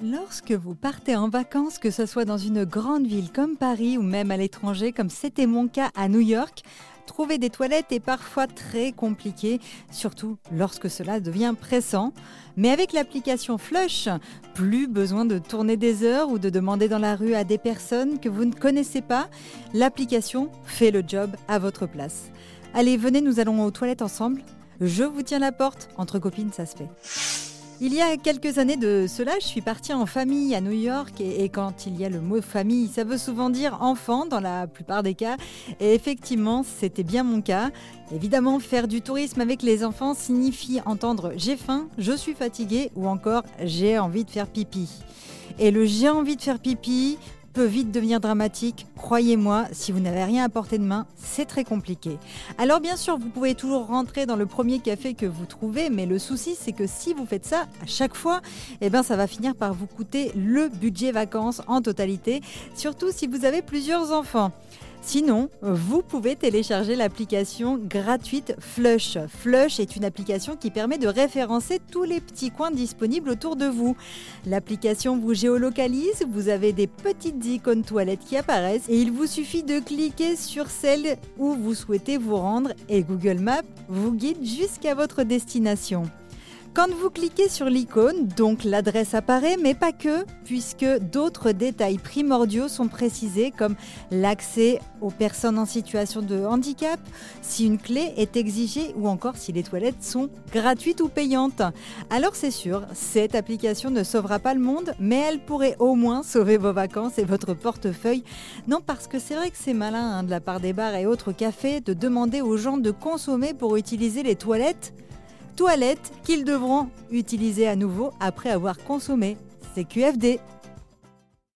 Lorsque vous partez en vacances, que ce soit dans une grande ville comme Paris ou même à l'étranger, comme c'était mon cas à New York, trouver des toilettes est parfois très compliqué, surtout lorsque cela devient pressant. Mais avec l'application Flush, plus besoin de tourner des heures ou de demander dans la rue à des personnes que vous ne connaissez pas. L'application fait le job à votre place. Allez, venez, nous allons aux toilettes ensemble. Je vous tiens la porte, entre copines, ça se fait. Il y a quelques années de cela, je suis partie en famille à New York et, quand il y a le mot famille, ça veut souvent dire enfant dans la plupart des cas. Et effectivement, c'était bien mon cas. Évidemment, faire du tourisme avec les enfants signifie entendre j'ai faim, je suis fatigué ou encore j'ai envie de faire pipi. Et le j'ai envie de faire pipi, peut vite devenir dramatique. Croyez-moi, si vous n'avez rien à portée de main, c'est très compliqué. Alors bien sûr, vous pouvez toujours rentrer dans le premier café que vous trouvez, mais le souci c'est que si vous faites ça à chaque fois, eh ben ça va finir par vous coûter le budget vacances en totalité, surtout si vous avez plusieurs enfants. Sinon, vous pouvez télécharger l'application gratuite Flush. Flush est une application qui permet de référencer tous les petits coins disponibles autour de vous. L'application vous géolocalise, vous avez des petites icônes toilettes qui apparaissent et il vous suffit de cliquer sur celle où vous souhaitez vous rendre et Google Maps vous guide jusqu'à votre destination. Quand vous cliquez sur l'icône, donc l'adresse apparaît, mais pas que, puisque d'autres détails primordiaux sont précisés comme l'accès aux personnes en situation de handicap, si une clé est exigée ou encore si les toilettes sont gratuites ou payantes. Alors c'est sûr, cette application ne sauvera pas le monde, mais elle pourrait au moins sauver vos vacances et votre portefeuille. Non, parce que c'est vrai que c'est malin hein, de la part des bars et autres cafés de demander aux gens de consommer pour utiliser les toilettes toilettes qu'ils devront utiliser à nouveau après avoir consommé. C'est QFD.